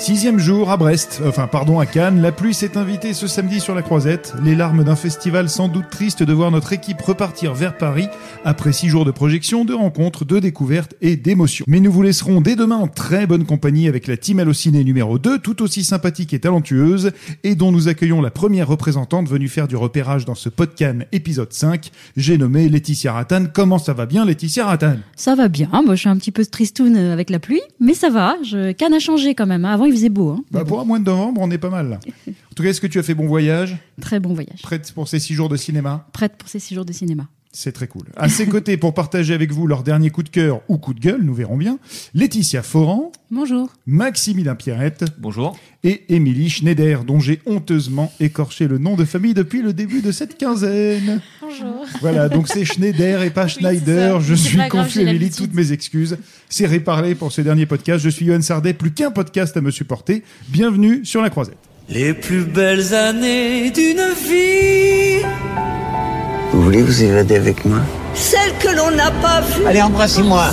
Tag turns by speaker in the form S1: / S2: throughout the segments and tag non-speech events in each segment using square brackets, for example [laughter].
S1: Sixième jour à Brest, enfin pardon à Cannes, la pluie s'est invitée ce samedi sur la croisette, les larmes d'un festival sans doute triste de voir notre équipe repartir vers Paris après six jours de projection, de rencontres, de découvertes et d'émotions. Mais nous vous laisserons dès demain en très bonne compagnie avec la team Allociné numéro 2, tout aussi sympathique et talentueuse, et dont nous accueillons la première représentante venue faire du repérage dans ce podcast épisode 5, j'ai nommé Laetitia Rattan. Comment ça va bien Laetitia Rattan?
S2: Ça va bien, moi je suis un petit peu tristoun avec la pluie, mais ça va, je... Cannes a changé quand même, hein. avant il faisait beau. Hein.
S1: Bah, pour un mois de novembre, on est pas mal là. [laughs] En tout cas, est-ce que tu as fait bon voyage?
S2: Très bon voyage.
S1: Prête pour ces six jours de cinéma?
S2: Prête pour ces six jours de cinéma.
S1: C'est très cool. À ses côtés, pour partager avec vous leur dernier coup de cœur ou coup de gueule, nous verrons bien, Laetitia Foran.
S2: Bonjour.
S1: Maximilien Pierrette.
S3: Bonjour.
S1: Et Émilie Schneider, dont j'ai honteusement écorché le nom de famille depuis le début de cette quinzaine.
S2: Bonjour.
S1: Voilà, donc c'est Schneider et pas Schneider. Je suis confus, Émilie, toutes mes excuses. C'est réparé pour ce dernier podcast. Je suis Yohann Sardet, plus qu'un podcast à me supporter. Bienvenue sur la croisette.
S4: Les plus belles années d'une vie.
S5: Vous voulez vous évader avec moi
S6: Celle que l'on n'a pas vue.
S5: Allez, embrassez-moi.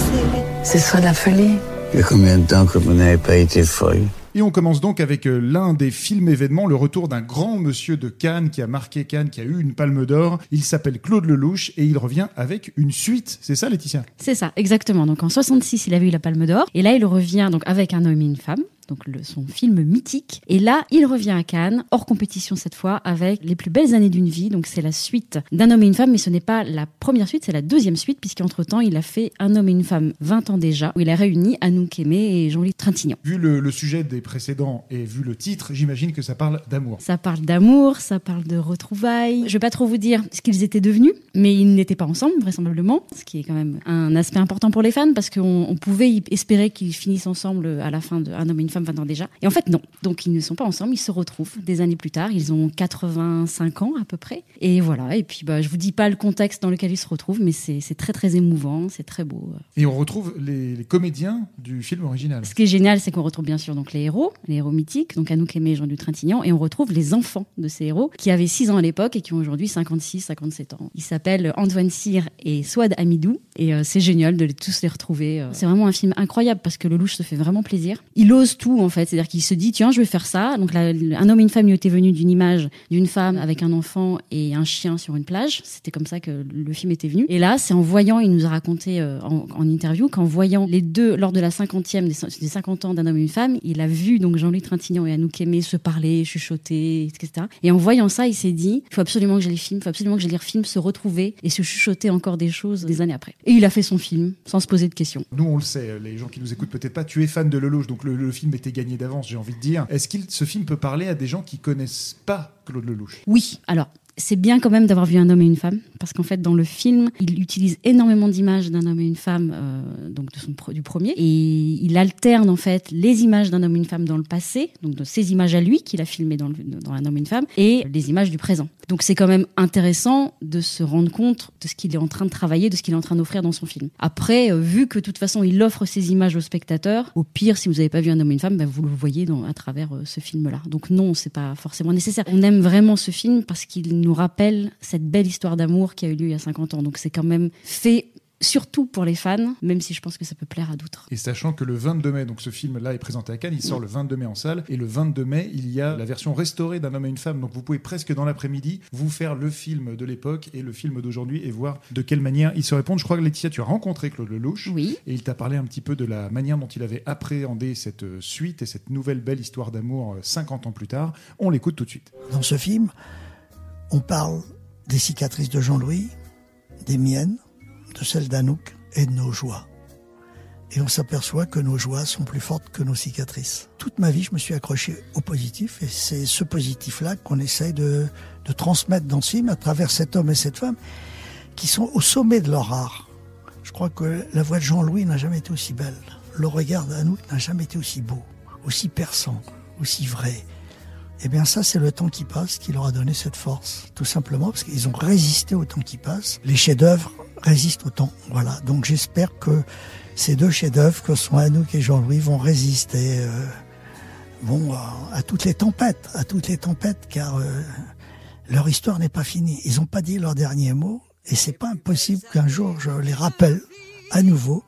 S6: Ce sera la folie.
S5: Il y a combien de temps que vous n'avez pas été folle
S1: Et on commence donc avec euh, l'un des films événements, le retour d'un grand monsieur de Cannes qui a marqué Cannes, qui a eu une palme d'or. Il s'appelle Claude Lelouch et il revient avec une suite. C'est ça, Laetitia?
S2: C'est ça, exactement. Donc en 66, il avait eu la palme d'or. Et là, il revient donc avec un homme et une femme donc le, son film mythique. Et là, il revient à Cannes, hors compétition cette fois, avec Les plus belles années d'une vie. Donc c'est la suite d'un homme et une femme, mais ce n'est pas la première suite, c'est la deuxième suite, puisqu'entre-temps, il a fait Un homme et une femme 20 ans déjà, où il a réuni Anouk Aimé et Jean-Louis Trintignant.
S1: Vu le, le, sujet des précédents et vu le titre, j'imagine que ça parle d'amour.
S2: Ça parle d'amour, ça parle de retrouvailles. Je vais pas trop vous dire ce qu'ils étaient devenus, mais ils n'étaient pas ensemble, vraisemblablement, ce qui est quand même un aspect important pour les fans, parce qu'on on pouvait espérer qu'ils finissent ensemble à la fin de Un homme et une femme 20 ans déjà. Et en fait, non. Donc, ils ne sont pas ensemble, ils se retrouvent des années plus tard. Ils ont 85 ans à peu près. Et voilà. Et puis, bah, je vous dis pas le contexte dans lequel ils se retrouvent, mais c'est très, très émouvant. C'est très beau.
S1: Et on retrouve les, les, comédiens du film original.
S2: Ce qui est génial, c'est qu'on retrouve bien sûr donc les héros, les héros mythiques, donc Anouk Aimé et Jean du Trintignant. Et on retrouve les enfants de ces héros qui avaient 6 ans à l'époque et qui ont aujourd'hui 56, 57 ans. Ils s'appellent Antoine Cyr et Swad Amidou. Et euh, c'est génial de les, tous les retrouver. C'est vraiment un film incroyable parce que le louche se fait vraiment plaisir. Il ose tout, en fait. C'est-à-dire qu'il se dit, tiens, je vais faire ça. Donc, là, un homme et une femme lui était venu d'une image d'une femme avec un enfant et un chien sur une plage. C'était comme ça que le film était venu. Et là, c'est en voyant, il nous a raconté euh, en, interview qu'en voyant les deux, lors de la cinquantième, des, des 50 ans d'un homme et une femme, il a vu donc Jean-Louis Trintignant et Anouk Aimé se parler, chuchoter, etc. Et en voyant ça, il s'est dit, il faut absolument que je les filme, il faut absolument que je les filme, se retrouver et se chuchoter encore des choses des années après. Et il a fait son film sans se poser de questions.
S1: Nous, on le sait, les gens qui nous écoutent peut-être pas, tu es fan de Lelouch, donc le, le film gagné d'avance, j'ai envie de dire. Est-ce que ce film peut parler à des gens qui connaissent pas Claude Lelouch?
S2: Oui, alors c'est bien quand même d'avoir vu un homme et une femme parce qu'en fait dans le film il utilise énormément d'images d'un homme et une femme euh, donc de son du premier et il alterne en fait les images d'un homme et une femme dans le passé donc de ces images à lui qu'il a filmé dans, dans un homme et une femme et les images du présent donc c'est quand même intéressant de se rendre compte de ce qu'il est en train de travailler de ce qu'il est en train d'offrir dans son film. Après euh, vu que de toute façon il offre ces images aux spectateurs au pire si vous n'avez pas vu un homme et une femme ben, vous le voyez dans, à travers euh, ce film là donc non c'est pas forcément nécessaire. On aime vraiment ce film parce qu'il nous rappelle cette belle histoire d'amour qui a eu lieu il y a 50 ans. Donc c'est quand même fait surtout pour les fans, même si je pense que ça peut plaire à d'autres.
S1: Et sachant que le 22 mai, donc ce film-là est présenté à Cannes, il sort le 22 mai en salle, et le 22 mai, il y a la version restaurée d'un homme et une femme, donc vous pouvez presque dans l'après-midi vous faire le film de l'époque et le film d'aujourd'hui et voir de quelle manière ils se répondent. Je crois que Laetitia, tu as rencontré Claude Lelouch,
S2: oui.
S1: et il t'a parlé un petit peu de la manière dont il avait appréhendé cette suite et cette nouvelle belle histoire d'amour 50 ans plus tard. On l'écoute tout de suite.
S7: Dans ce film, on parle des cicatrices de Jean-Louis, des miennes, de celles d'Anouk et de nos joies. Et on s'aperçoit que nos joies sont plus fortes que nos cicatrices. Toute ma vie, je me suis accroché au positif et c'est ce positif-là qu'on essaye de, de, transmettre dans ce film à travers cet homme et cette femme qui sont au sommet de leur art. Je crois que la voix de Jean-Louis n'a jamais été aussi belle. Le regard d'Anouk n'a jamais été aussi beau, aussi perçant, aussi vrai. Eh bien ça, c'est le temps qui passe qui leur a donné cette force, tout simplement parce qu'ils ont résisté au temps qui passe. Les chefs-d'œuvre résistent au temps, voilà. Donc j'espère que ces deux chefs-d'œuvre, que sont Anouk et Jean-Louis, vont résister, euh, à, à, toutes les tempêtes, à toutes les tempêtes, car euh, leur histoire n'est pas finie. Ils n'ont pas dit leur dernier mot, et c'est pas impossible qu'un jour je les rappelle à nouveau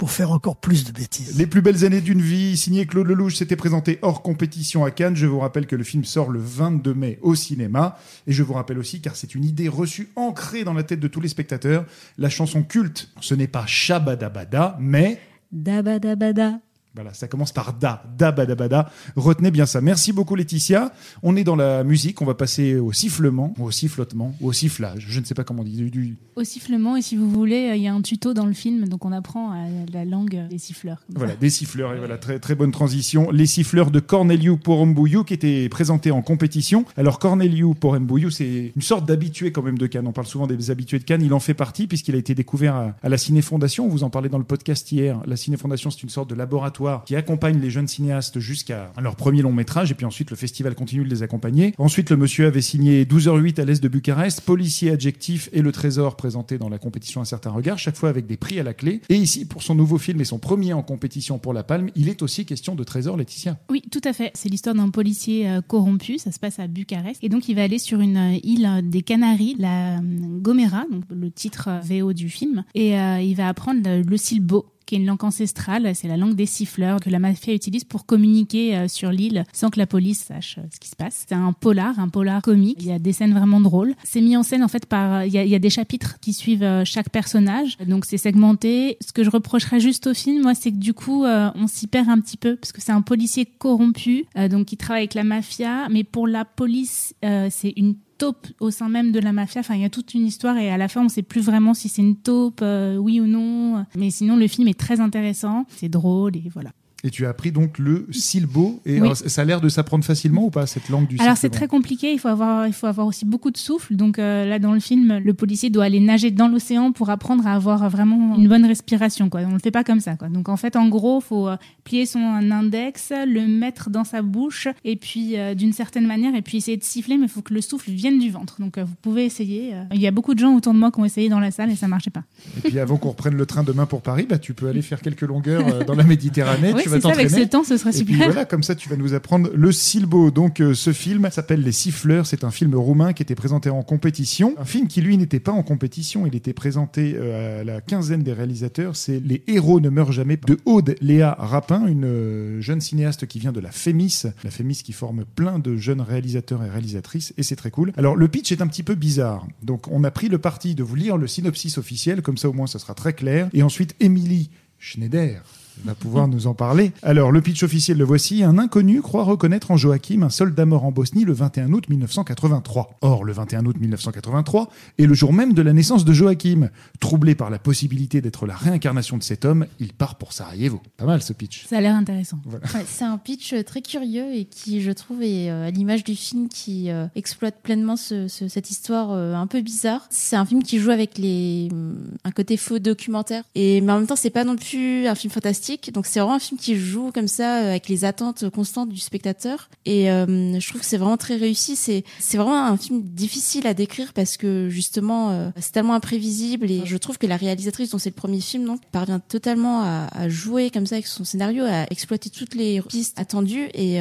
S7: pour faire encore plus de bêtises.
S1: Les plus belles années d'une vie, signé Claude Lelouch, s'était présenté hors compétition à Cannes. Je vous rappelle que le film sort le 22 mai au cinéma. Et je vous rappelle aussi, car c'est une idée reçue, ancrée dans la tête de tous les spectateurs, la chanson culte, ce n'est pas Shabadabada, mais...
S2: Dabadabada.
S1: Voilà, ça commence par da, da, bada, bada. Retenez bien ça. Merci beaucoup, Laetitia. On est dans la musique. On va passer au sifflement, au sifflotement, au sifflage. Je ne sais pas comment on dit. Du,
S3: Au sifflement, et si vous voulez, euh, il y a un tuto dans le film, donc on apprend euh, la langue des siffleurs.
S1: Voilà,
S3: ça.
S1: des siffleurs. Et voilà, très, très bonne transition. Les siffleurs de Corneliu Porumbouyou qui étaient présentés en compétition. Alors, Corneliu Porumbouyou, c'est une sorte d'habitué quand même de Cannes. On parle souvent des habitués de Cannes. Il en fait partie puisqu'il a été découvert à, à la Ciné Fondation. On vous en parlait dans le podcast hier. La Ciné Fondation, c'est une sorte de laboratoire qui accompagne les jeunes cinéastes jusqu'à leur premier long métrage. Et puis ensuite, le festival continue de les accompagner. Ensuite, le monsieur avait signé 12h08 à l'est de Bucarest, Policier adjectif et le Trésor présenté dans la compétition Un certain regard, chaque fois avec des prix à la clé. Et ici, pour son nouveau film et son premier en compétition pour la Palme, il est aussi question de Trésor, Laetitia.
S3: Oui, tout à fait. C'est l'histoire d'un policier euh, corrompu. Ça se passe à Bucarest. Et donc, il va aller sur une euh, île euh, des Canaries, la Gomera, donc le titre VO du film. Et il va apprendre le silbo qui est une langue ancestrale, c'est la langue des siffleurs que la mafia utilise pour communiquer euh, sur l'île sans que la police sache euh, ce qui se passe. C'est un polar, un polar comique. Il y a des scènes vraiment drôles. C'est mis en scène en fait par, euh, il y a, des chapitres qui suivent chaque personnage, donc c'est segmenté. Ce que je reprocherais juste au film, moi, c'est que du coup, on s'y perd un petit peu parce que c'est un policier corrompu, donc qui travaille avec la mafia, mais pour la police, c'est une taupe au sein même de la mafia. Enfin, il y a toute une histoire et à la fin, on sait plus vraiment si c'est une taupe, euh, oui ou non. Mais sinon, le film est très intéressant, c'est drôle et voilà.
S1: Et tu as appris donc le silbo. Et
S3: Oui.
S1: alors, ça a l'air de s'apprendre facilement ou pas, cette langue du
S3: Alors c'est très compliqué, il faut avoir il faut avoir aussi beaucoup de souffle. Donc euh, là dans le film, le policier doit aller nager dans l'océan pour apprendre à avoir vraiment une bonne respiration quoi. On le fait pas comme ça quoi. Donc en fait en gros, faut euh, plier son index, le mettre dans sa bouche et puis euh, d'une certaine manière et puis essayer de siffler mais il faut que le souffle vienne du ventre. Donc euh, vous pouvez essayer. Il y a beaucoup de gens autour de moi qui ont essayé dans la salle et ça marchait pas.
S1: Et puis avant qu'on reprenne le train demain pour Paris, bah, tu peux aller faire quelques longueurs dans la Méditerranée. [laughs]
S3: oui,
S1: tu vas
S3: ça avec ce serait
S1: Et puis
S3: super.
S1: voilà, comme ça, tu vas nous apprendre le silbo. Donc, euh, ce film s'appelle Les Siffleurs. C'est un film roumain qui était présenté en compétition. Un film qui, lui, n'était pas en compétition. Il était présenté euh, à la quinzaine des réalisateurs. C'est Les héros ne meurent jamais de Aude Léa Rapin, une euh, jeune cinéaste qui vient de la Fémis. La Fémis qui forme plein de jeunes réalisateurs et réalisatrices. Et c'est très cool. Alors, le pitch est un petit peu bizarre. Donc, on a pris le parti de vous lire le synopsis officiel. Comme ça, au moins, ça sera très clair. Et ensuite, Émilie Schneider va pouvoir nous en parler. Alors, le pitch officiel, le voici. Un inconnu croit reconnaître en Joachim un soldat mort en Bosnie le 21 août 1983. Or, le 21 août 1983 est le jour même de la naissance de Joachim. Troublé par la possibilité d'être la réincarnation de cet homme, il part pour Sarajevo. Pas mal ce pitch.
S3: Ça a l'air intéressant.
S8: Ouais, c'est un pitch euh, très curieux et qui, je trouve, est euh, à l'image du film qui euh, exploite pleinement ce- ce- cette histoire euh, un peu bizarre. C'est un film qui joue avec les hum, un côté faux documentaire et mais en même temps c'est pas non plus un film fantastique. Donc c'est vraiment un film qui joue comme ça euh, avec les attentes constantes du spectateur et euh, je trouve que c'est vraiment très réussi. C'est c'est vraiment un film difficile à décrire parce que justement euh, c'est tellement imprévisible et je trouve que la réalisatrice dont c'est le premier film parvient totalement à, jouer comme ça avec son scénario, à exploiter toutes les pistes attendues et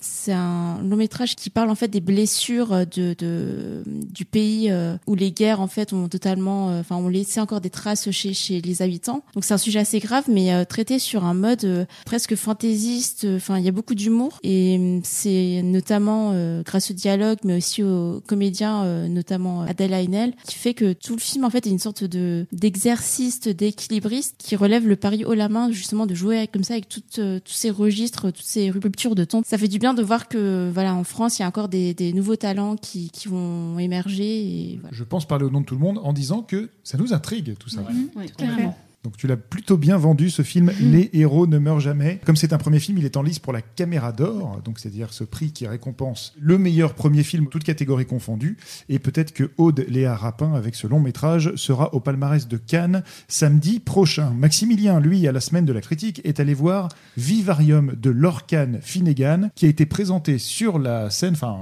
S8: c'est un long métrage qui parle en fait des blessures de, du pays où les guerres en fait ont totalement enfin ont laissé encore des traces chez chez les habitants. Donc c'est un sujet assez grave mais traité sur un mode euh, presque fantaisiste, enfin il y a beaucoup d'humour et euh, c'est notamment euh, grâce au dialogue mais aussi aux comédiens euh, notamment Adèle Haenel qui fait que tout le film en fait est une sorte de d'exercice d'équilibriste qui relève le pari haut la main justement de jouer avec- comme ça avec toutes, euh, tous ces registres, toutes ces ruptures de ton. Ça fait du bien de voir que voilà en France il y a encore des, des nouveaux talents qui, qui vont émerger et voilà.
S1: Je pense parler au nom de tout le monde en disant que ça nous intrigue tout ça.
S2: Oui,
S3: Tout à fait.
S1: Donc tu l'as plutôt bien vendu ce film Les héros ne meurent jamais. Comme c'est un premier film, il est en lice pour la Caméra d'or, donc c'est-à-dire ce prix qui récompense le meilleur premier film, toutes catégories confondues. Et peut-être que Aude Léa Rapin, avec ce long métrage, sera au palmarès de Cannes samedi prochain. Maximilien, lui, à la semaine de la critique, est allé voir Vivarium de Lorcan Finnegan, qui a été présenté sur la scène, enfin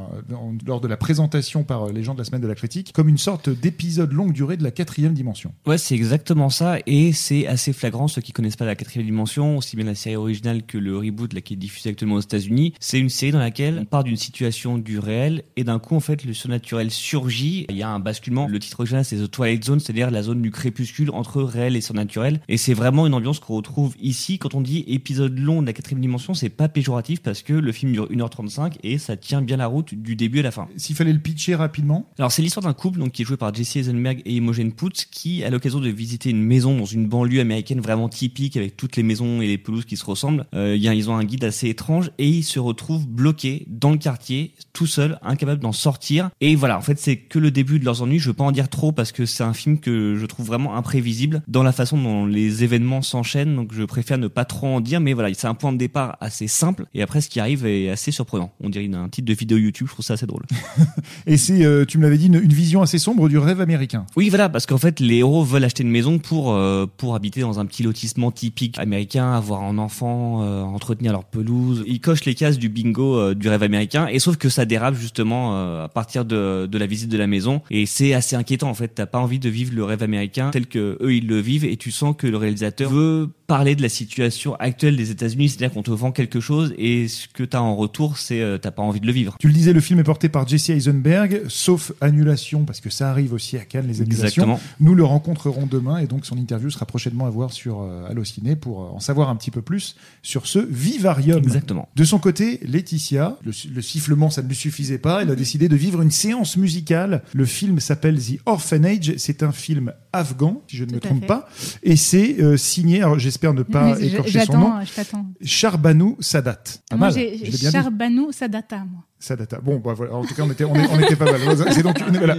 S1: lors de la présentation par les gens de la semaine de la critique, comme une sorte d'épisode longue durée de la quatrième dimension.
S9: Ouais, c'est exactement ça. Et c'est assez flagrant. Ceux qui connaissent pas la quatrième dimension, aussi bien la série originale que le reboot là, qui est diffusé actuellement aux États-Unis, c'est une série dans laquelle on part d'une situation du réel et d'un coup, en fait, le surnaturel surgit. Il y a un basculement. Le titre original, c'est The Twilight Zone, c'est-à-dire la zone du crépuscule entre réel et surnaturel. Et c'est vraiment une ambiance qu'on retrouve ici. Quand on dit épisode long de la quatrième dimension, c'est pas péjoratif parce que le film dure 1h35 et ça tient bien la route du début à la fin.
S1: S'il fallait le pitcher rapidement.
S9: Alors, c'est l'histoire d'un couple donc, qui est joué par Jesse Eisenberg et Imogen Poots qui, à l'occasion de visiter une maison dans une banlieue américaine vraiment typique avec toutes les maisons et les pelouses qui se ressemblent, euh, a- ils ont un guide assez étrange et ils se retrouvent bloqués dans le quartier, tout seuls, incapables d'en sortir. Et voilà, en fait, c'est que le début de leurs ennuis. Je veux pas en dire trop parce que c'est un film que je trouve vraiment imprévisible dans la façon dont les événements s'enchaînent. Donc, je préfère ne pas trop en dire, mais voilà, c'est un point de départ assez simple et après, ce qui arrive est assez surprenant. On dirait un titre de vidéo YouTube. Je trouve ça assez drôle. [laughs]
S1: Et c'est, euh, tu me l'avais dit, une, une vision assez sombre du rêve américain.
S9: Oui, voilà, parce qu'en fait, les héros veulent acheter une maison pour euh, pour habiter dans un petit lotissement typique américain, avoir un enfant, euh, entretenir leur pelouse. Ils cochent les cases du bingo euh, du rêve américain, et sauf que ça dérape justement euh, à partir de, de la visite de la maison, et c'est assez inquiétant en fait. T'as pas envie de vivre le rêve américain tel que eux ils le vivent, et tu sens que le réalisateur veut parler de la situation actuelle des États-Unis, c'est-à-dire qu'on te vend quelque chose, et ce que t'as en retour, c'est euh, t'as pas envie de le vivre.
S1: Tu le disais, le film est porté par Jesse Eisenberg, sauf annulation, parce que ça arrive aussi à Cannes, les annulations.
S9: Exactement.
S1: Nous le rencontrerons demain, et donc son interview sera prochainement à voir sur euh, Allociné pour euh, en savoir un petit peu plus sur ce vivarium.
S9: Exactement.
S1: De son côté, Laetitia, le, le sifflement, ça ne lui suffisait pas. Elle a décidé de vivre une séance musicale. Le film s'appelle The Orphanage. C'est un film afghan, si je ne me
S3: Tout
S1: trompe
S3: fait.
S1: pas. Et c'est euh, signé, alors j'espère ne pas [laughs] écorcher son nom,
S3: J'attends, je t'attends.
S1: Charbanou Sadat. Pas
S3: Moi,
S1: mal.
S3: Sadata, moi.
S1: Sadata. Bon, bah voilà. En tout cas, on était, on, est- on était pas mal. C'est donc une- voilà.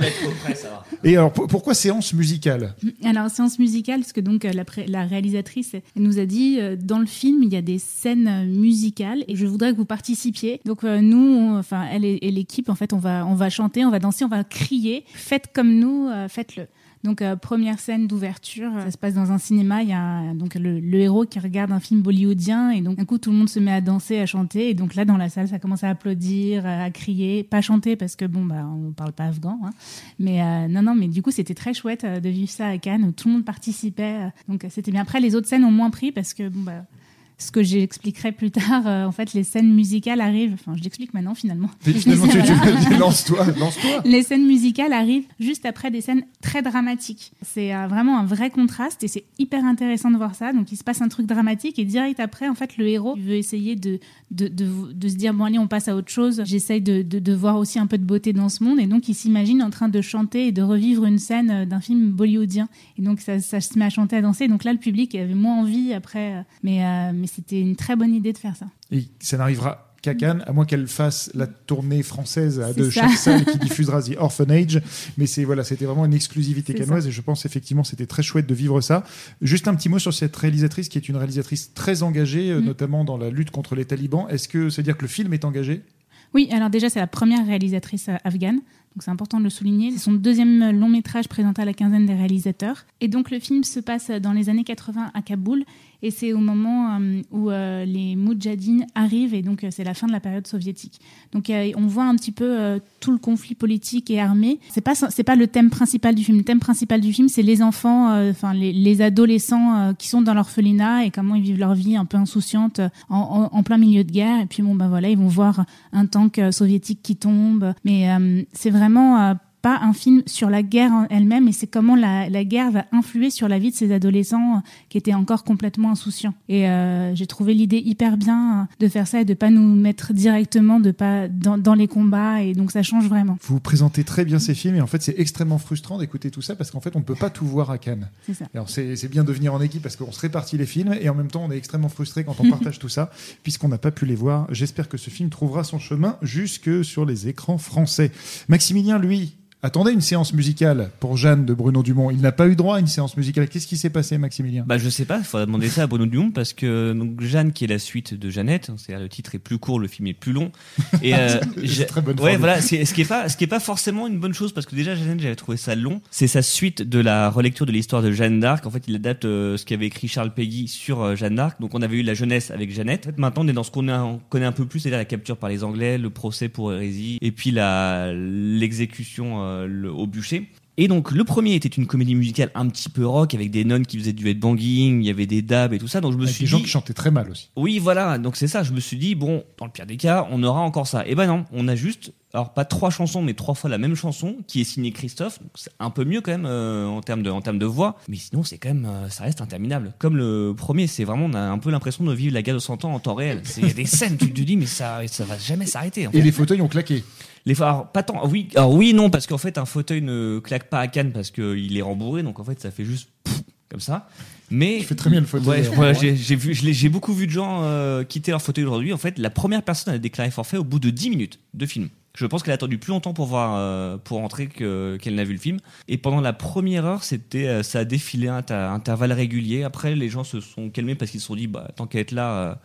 S1: Et alors, pour- pourquoi séance musicale?
S3: Alors, séance musicale, parce que donc euh, la, réalisatrice nous a dit euh, dans le film il y a des scènes musicales et je voudrais que vous participiez. Donc euh, nous, on- enfin elle et, et l'équipe, en fait, on va on va chanter, on va danser, on va crier. Faites comme nous, euh, faites-le. Donc euh, première scène d'ouverture, euh, ça se passe dans un cinéma. Il y a donc le, héros qui regarde un film bollywoodien et donc d'un coup tout le monde se met à danser, à chanter et donc là dans la salle ça commence à applaudir, à, à crier, pas chanter parce que bon bah on parle pas afghan. Hein. Mais euh, non, non, mais du coup, c'était très chouette euh, de vivre ça à Cannes où tout le monde participait. euh, donc, euh, c'était bien. Après, les autres scènes ont moins pris parce que, bon, bah, ce que j'expliquerai plus tard, euh, en fait, les scènes musicales arrivent. Enfin, je l'explique maintenant, finalement.
S1: Finalement, [laughs] tu, tu-
S3: Voilà.
S1: lance-toi, lance-toi. [laughs]
S3: Les scènes musicales arrivent juste après des scènes très dramatiques. C'est euh, vraiment un vrai contraste et c'est hyper intéressant de voir ça. Donc il se passe un truc dramatique et direct après, en fait, le héros veut essayer de, de, de, se dire bon allez, on passe à autre chose. J'essaye de, de, de voir aussi un peu de beauté dans ce monde et donc il s'imagine en train de chanter et de revivre une scène euh, d'un film bollywoodien. Et donc ça, ça se met à chanter, à danser. Donc là, le public avait moins envie après, euh, mais, euh, mais c'était une très bonne idée de faire ça.
S1: Et ça n'arrivera qu'à Cannes, à moins qu'elle fasse la tournée française à de
S3: ça.
S1: chaque salle qui diffusera The Orphanage. Mais c'est voilà, c'était vraiment une exclusivité
S3: C'est
S1: canoise et je pense effectivement c'était très chouette de vivre ça. Juste un petit mot sur cette réalisatrice qui est une réalisatrice très engagée, euh,
S3: Mm.
S1: notamment dans la lutte contre les talibans. Est-ce que c'est à dire que le film est engagé?
S3: Oui, alors déjà, c'est la première réalisatrice euh, afghane. Donc c'est important de le souligner. C'est son deuxième long métrage présenté à la quinzaine des réalisateurs. Et donc le film se passe dans les années 80 à Kaboul. Et c'est au moment euh, où euh, les Moudjahidines arrivent. Et donc euh, c'est la fin de la période soviétique. Donc on voit un petit peu tout le conflit politique et armé. C'est pas c'est pas le thème principal du film. Le thème principal du film, c'est les enfants, enfin les, les adolescents qui sont dans l'orphelinat et comment ils vivent leur vie un peu insouciante en, plein milieu de guerre. Et puis bon bah voilà, ils vont voir un tank soviétique qui tombe. Mais c'est euh, pas un film sur la guerre en elle-même, et c'est comment la, la guerre va influer sur la vie de ces adolescents euh, qui étaient encore complètement insouciants. Et euh, j'ai trouvé l'idée hyper bien euh, de faire ça et de pas nous mettre directement de pas dans, dans les combats, et donc ça change vraiment.
S1: Vous présentez très bien ces films et en fait c'est extrêmement frustrant d'écouter tout ça parce qu'en fait on ne peut pas tout voir à Cannes.
S3: Ça.
S1: Alors c'est bien de venir en équipe parce qu'on se répartit les films et en même temps on est extrêmement frustré quand on [laughs] partage tout ça puisqu'on n'a pas pu les voir. J'espère que ce film trouvera son chemin jusque sur les écrans français. Maximilien, lui, attendait une séance musicale pour Jeanne de Bruno Dumont. Il n'a pas eu droit à une séance musicale. Qu'est-ce qui s'est passé, Maximilien?
S9: Bah je sais pas, il faudrait demander ça à Bruno Dumont parce que donc Jeanne qui est la suite de Jeannette, c'est-à-dire le titre est plus court, le film est plus long. Et euh, [laughs]
S1: très bonne
S9: ouais voilà, c'est ce qui est pas ce qui est pas forcément une bonne chose parce que déjà Jeannette j'avais trouvé ça long. C'est sa suite de la relecture de l'histoire de Jeanne d'Arc. En fait, il adapte euh, ce qu'avait écrit Charles Peggy sur euh, Jeanne d'Arc. Donc on avait eu la jeunesse avec Jeannette. En fait, maintenant on est dans ce qu'on connaît un peu plus, c'est-à-dire la capture par les Anglais, le procès pour hérésie et puis la l'exécution euh, le- au bûcher. Et donc le premier était une comédie musicale un petit peu rock avec des nonnes qui faisaient du headbanging, il y avait des dabs et tout ça. Donc je me
S1: Avec
S9: suis
S1: des gens
S9: dit,
S1: qui chantaient très mal aussi.
S9: oui, voilà. Donc c'est ça. Je me suis dit, bon, dans le pire des cas, on aura encore ça. Et ben non, on a juste, alors pas trois chansons, mais trois fois la même chanson qui est signée Christophe. C'est un peu mieux quand même euh, en termes de en termes de voix. Mais sinon, c'est quand même, euh, ça reste interminable. Comme le premier, c'est vraiment, on a un peu l'impression de vivre la guerre de 100 ans en temps réel. C'est il y a des scènes, tu te dis, mais ça, ça va jamais s'arrêter.
S1: Et
S9: fait.
S1: les fauteuils ont claqué.
S9: Les alors, pas tant. Oui, alors oui, non, parce qu'en fait, un fauteuil ne claque pas à Cannes parce qu'il est rembourré, donc en fait, ça fait juste pff, comme ça. Mais
S1: Il fait très bien le fauteuil.
S9: Ouais,
S1: ouais.
S9: j'ai vu, je j'ai beaucoup vu de gens euh, quitter leur fauteuil aujourd'hui. En fait, la première personne a déclaré forfait au bout de 10 minutes de film. Je pense qu'elle a attendu plus longtemps pour voir, euh, pour rentrer que- qu'elle n'a vu le film. Et pendant la première heure, c'était, euh, ça a défilé à inter- intervalles réguliers. Après, les gens se sont calmés parce qu'ils se sont dit, bah, tant qu'à être là, euh,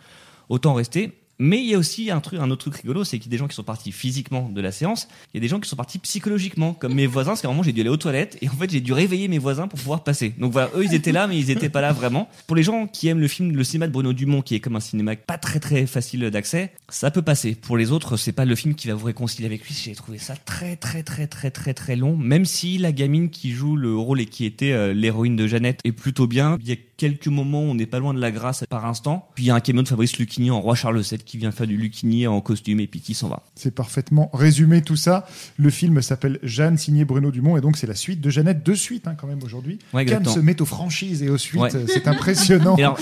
S9: autant rester. Mais il y a aussi un autre truc rigolo, c'est qu'il y a des gens qui sont partis physiquement de la séance, il y a des gens qui sont partis psychologiquement, comme mes voisins, parce qu'à un moment j'ai dû aller aux toilettes et en fait j'ai dû réveiller mes voisins pour pouvoir passer. Donc voilà, eux ils étaient là, mais ils étaient pas là vraiment. Pour les gens qui aiment le film, le cinéma de Bruno Dumont, qui est comme un cinéma pas très très facile d'accès, ça peut passer. Pour les autres, c'est pas le film qui va vous réconcilier avec lui. J'ai trouvé ça très très très très très très long, même si la gamine qui joue le rôle et qui était euh, l'héroïne de Jeannette est plutôt bien. Il y a quelques moments où on n'est pas loin de la grâce par instant. Puis il y a un camion de Fabrice Lucchini en roi Charles VII qui vient faire du Lucchini en costume et puis qui s'en va.
S1: C'est parfaitement résumé tout ça. Le film s'appelle Jeanne, signé Bruno Dumont, et donc c'est la suite de Jeannette, de suite hein, quand même aujourd'hui.
S9: Ouais,
S1: Cannes se met aux franchises et aux suites,
S9: Ouais.
S1: c'est impressionnant.
S9: Et, alors,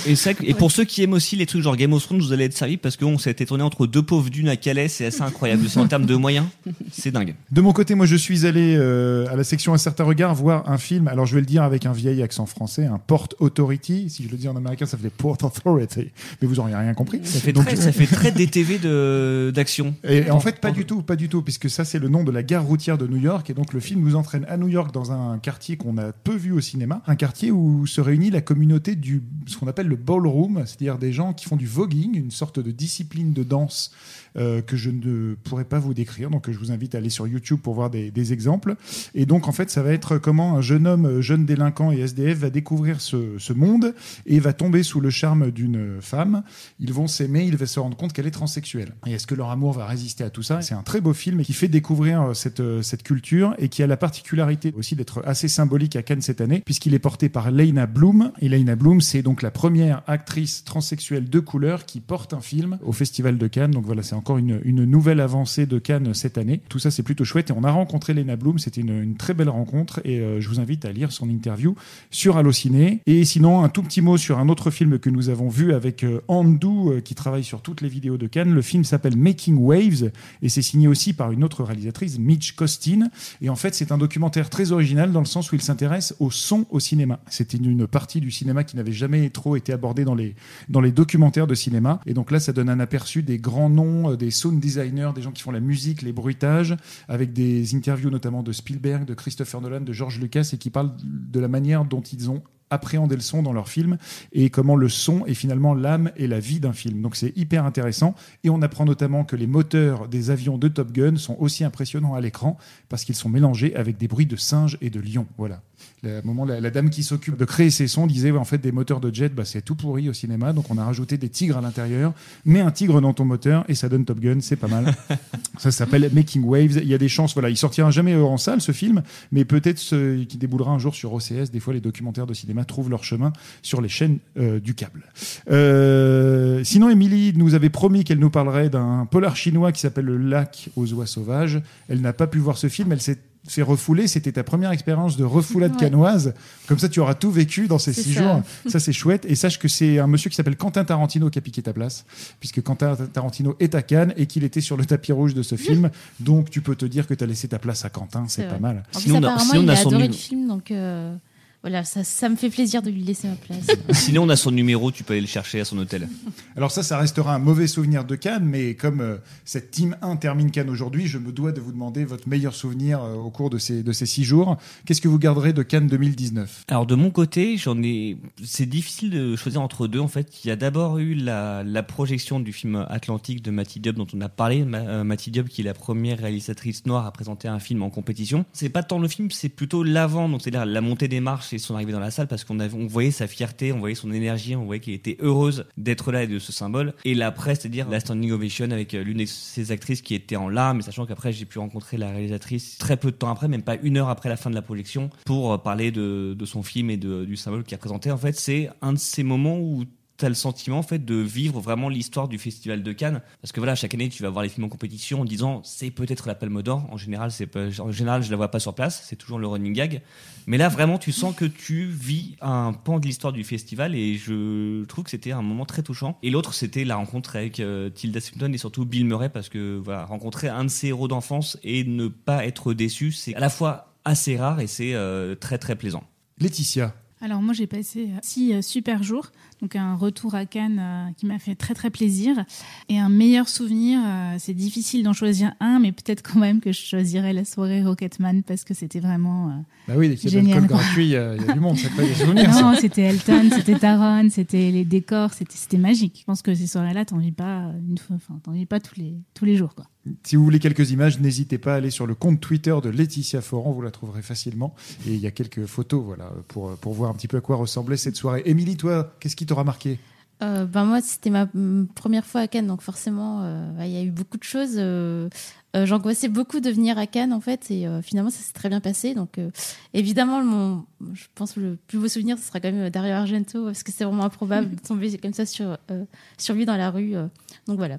S9: pour ceux qui aiment aussi les trucs genre Game of Thrones, vous allez être servis parce qu'on s'est tourné entre deux pauvres dunes à Calais, c'est assez incroyable. En termes de moyens, c'est dingue.
S1: De mon côté, moi, je suis allé euh, à la section Un certain regard voir un film. Alors, je vais le dire avec un vieil accent français, un Port Authority. Si je le dis en américain, ça fait Port Authority. Mais vous auriez rien compris.
S9: Ça fait
S1: Donc,
S9: très, ça fait très DTV de d'action.
S1: Et en fait, pas du tout, pas du tout, puisque ça, c'est le nom de la gare routière de New York. Et donc, le film nous entraîne à New York dans un quartier qu'on a peu vu au cinéma. Un quartier où se réunit la communauté du, ce qu'on appelle le ballroom, c'est-à-dire des gens qui font du voguing, une sorte de discipline de danse euh, que je ne pourrais pas vous décrire. Donc, je vous invite à aller sur YouTube pour voir des, des exemples. Et donc, en fait, ça va être comment un jeune homme, jeune délinquant et SDF va découvrir ce, ce monde et va tomber sous le charme d'une femme. Ils vont s'aimer, il va se rendre compte qu'elle est transsexuelle. Et est-ce que leur amour va résister à tout ça? C'est un très beau film qui fait découvrir euh, cette, euh, cette culture et qui a la particularité aussi d'être assez symbolique à Cannes cette année, puisqu'il est porté par Lena Bloom. Et Lena Bloom, c'est donc la première actrice transsexuelle de couleur qui porte un film au Festival de Cannes. Donc voilà, c'est encore une, une nouvelle avancée de Cannes cette année. Tout ça, c'est plutôt chouette. Et on a rencontré Lena Bloom. C'était une, une très belle rencontre. Et euh, je vous invite à lire son interview sur Allociné. Et sinon, un tout petit mot sur un autre film que nous avons vu avec euh, Andou, euh, qui travaille sur toutes les vidéos de Cannes. Le film s'appelle Making Waves et c'est signé aussi par une autre réalisatrice, Mitch Costin. Et en fait, c'est un documentaire très original dans le sens où il s'intéresse au son au cinéma. C'était une, une partie du cinéma qui n'avait jamais trop été abordée dans les, dans les documentaires de cinéma. Et donc là, ça donne un aperçu des grands noms, euh, des sound designers, des gens qui font la musique, les bruitages, avec des interviews notamment de Spielberg, de Christopher Nolan, de George Lucas, et qui parlent de la manière dont ils ont appréhender le son dans leur film et comment le son est finalement l'âme et la vie d'un film. Donc c'est hyper intéressant et on apprend notamment que les moteurs des avions de Top Gun sont aussi impressionnants à l'écran parce qu'ils sont mélangés avec des bruits de singes et de lions. Voilà. Le moment, la, la dame qui s'occupe de créer ces sons disait en fait des moteurs de jet, bah, c'est tout pourri au cinéma, donc on a rajouté des tigres à l'intérieur. Mets un tigre dans ton moteur et ça donne Top Gun, c'est pas mal. [laughs] ça s'appelle Making Waves. Il y a des chances, voilà, il sortira jamais en salle ce film, mais peut-être qu'il déboulera un jour sur OCS. Des fois, les documentaires de cinéma trouvent leur chemin sur les chaînes euh, du câble. Euh, sinon, Émilie nous avait promis qu'elle nous parlerait d'un polar chinois qui s'appelle Le Lac aux oies sauvages. Elle n'a pas pu voir ce film. Elle s'est fait refouler. C'était ta première expérience de refoulade
S8: Ouais.
S1: canoise. Comme ça, tu auras tout vécu dans ces
S8: C'est
S1: six
S8: ça.
S1: jours. Ça, c'est chouette. Et sache que c'est un monsieur qui s'appelle Quentin Tarantino qui a piqué ta place, puisque Quentin Tarantino est à Cannes et qu'il était sur le tapis rouge de ce film. Donc, tu peux te dire que tu as laissé ta place à Quentin. C'est
S8: C'est
S1: pas
S8: vrai.
S1: mal.
S8: En
S9: Sinon,
S8: plus,
S9: on a-
S8: apparemment,
S9: sinon, on
S8: il
S9: a
S8: a
S9: son
S8: adoré le film, donc euh, voilà, ça, ça me fait plaisir de lui laisser ma place. [laughs]
S9: Sinon, on a son numéro, tu peux aller le chercher à son hôtel.
S1: Alors ça, ça restera un mauvais souvenir de Cannes, mais comme euh, cette Team 1 termine Cannes aujourd'hui, je me dois de vous demander votre meilleur souvenir euh, au cours de ces, de ces six jours. Qu'est-ce que vous garderez de Cannes 2019
S9: Alors de mon côté, j'en ai. C'est difficile de choisir entre deux. En fait, il y a d'abord eu la, la projection du film Atlantique de Matty Diop dont on a parlé. Ma, euh, Matty Diop, qui est la première réalisatrice noire à présenter un film en compétition. C'est pas tant le film, c'est plutôt l'avant, donc c'est-à-dire la montée des marches son arrivée dans la salle parce qu'on voyait sa fierté, on voyait son énergie, on voyait qu'elle était heureuse d'être là et de ce symbole. Et l'après, c'est-à-dire la standing ovation avec euh, l'une de ses actrices qui était en larmes, et sachant qu'après j'ai pu rencontrer la réalisatrice très peu de temps après, même pas une heure après la fin de la projection, pour euh, parler de, son film et du symbole qu'il a présenté. En fait, c'est un de ces moments où t'as le sentiment en fait de vivre vraiment l'histoire du festival de Cannes. Parce que voilà chaque année tu vas voir les films en compétition en disant c'est peut-être la Palme d'Or. En général c'est pas- en général je la vois pas sur place. C'est toujours le running gag. Mais là vraiment tu sens que tu vis un pan de l'histoire du festival et je trouve que c'était un moment très touchant. Et l'autre c'était la rencontre avec euh, Tilda Swinton et surtout Bill Murray parce que voilà rencontrer un de ses héros d'enfance et ne pas être déçu c'est à la fois assez rare et c'est euh, très très plaisant.
S1: Laetitia,
S3: Alors moi j'ai passé euh, six super jours, donc un retour à Cannes euh, qui m'a fait très très plaisir. Et un meilleur souvenir, euh, c'est difficile d'en choisir un, mais peut-être quand même que je choisirais la soirée Rocketman parce que c'était vraiment... euh,
S1: bah oui,
S3: Génial.
S1: gratuit, il y, a du monde, c'est pas des souvenirs. [laughs] ça.
S3: Non, c'était Elton, c'était Taron, c'était les décors, c'était c'était magique. Je pense que ces soirées-là, t'en vis pas une fois, enfin t'en vis pas tous les tous les jours quoi.
S1: Si vous voulez quelques images, n'hésitez pas à aller sur le compte Twitter de Laetitia Foran, vous la trouverez facilement. Et il y a quelques photos voilà, pour, pour voir un petit peu à quoi ressemblait cette soirée. Émilie, toi, qu'est-ce qui t'aura marqué
S8: Euh, ben moi, c'était ma première fois à Cannes, donc forcément, euh, il y a eu beaucoup de choses. euh, euh, J'angoissais beaucoup de venir à Cannes, en fait, et finalement, ça s'est très bien passé. Donc, évidemment, mon, je pense que le plus beau souvenir, ce sera quand même Dario Argento, parce que c'est vraiment improbable de tomber comme ça sur, sur lui dans la rue. donc voilà.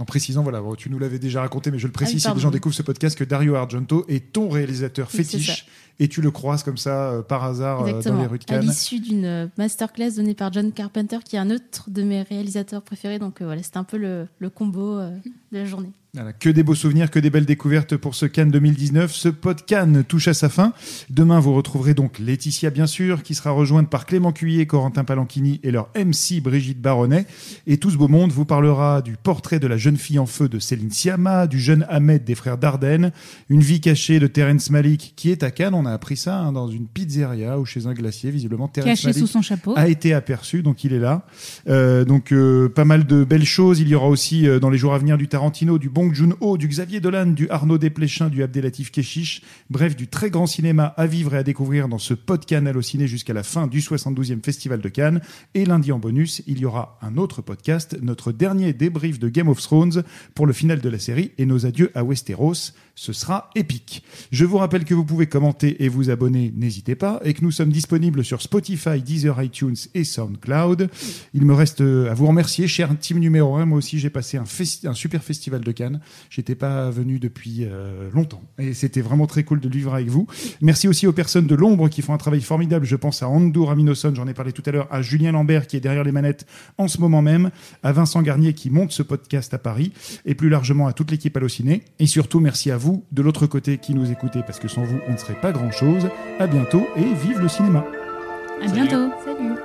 S1: En précisant, voilà, tu nous l'avais déjà raconté, mais je le
S8: Ah
S1: précise si les gens découvrent ce podcast, que Dario Argento est ton réalisateur
S8: Oui,
S1: fétiche et tu le croises comme ça euh, par hasard euh, dans les rues de
S8: À
S1: Cannes.
S8: l'issue d'une euh, masterclass donnée par John Carpenter, qui est un autre de mes réalisateurs préférés. Donc euh, voilà, c'était un peu le, le combo euh, de la journée.
S1: Voilà, que des beaux souvenirs, que des belles découvertes pour ce Cannes 2019. Ce pod Cannes touche à sa fin. Demain, vous retrouverez donc Laetitia, bien sûr, qui sera rejointe par Clément Cuillet, Corentin Palanchini et leur MC Brigitte Baronnet. Et tout ce beau monde vous parlera du portrait de la jeune fille en feu de Céline Sciamma, du jeune Ahmed des frères Dardenne, une vie cachée de Terence Malik, qui est à Cannes. On a appris ça hein, dans une pizzeria ou chez un glacier, visiblement. Terrence
S3: Caché
S1: Malick
S3: sous son chapeau.
S1: a été aperçu, donc il est là. Euh, donc euh, pas mal de belles choses. Il y aura aussi euh, dans les jours à venir du Tarantino, du Du Xavier Dolan, du Arnaud Desplechin, du Abdelatif Keshish. Bref, du très grand cinéma à vivre et à découvrir dans ce podcast Allociné jusqu'à la fin du 72e Festival de Cannes. Et lundi en bonus, il y aura un autre podcast, notre dernier débrief de Game of Thrones pour le final de la série et nos adieux à Westeros. Ce sera épique. Je vous rappelle que vous pouvez commenter et vous abonner, n'hésitez pas, et que nous sommes disponibles sur Spotify, Deezer, iTunes et SoundCloud. Il me reste euh, à vous remercier, cher team numéro 1. Moi aussi, j'ai passé un super festival de Cannes. J'étais pas venu depuis euh, longtemps et c'était vraiment très cool de le vivre avec vous. Merci aussi aux personnes de l'ombre qui font un travail formidable. Je pense à Andour Aminoson, j'en ai parlé tout à l'heure, à Julien Lambert qui est derrière les manettes en ce moment même, à Vincent Garnier qui monte ce podcast à Paris et plus largement à toute l'équipe Allociné. Et surtout, merci à vous de l'autre côté qui nous écoutez parce que sans vous, on ne serait pas grand chose. À bientôt et vive le cinéma.
S3: À bientôt.
S8: Salut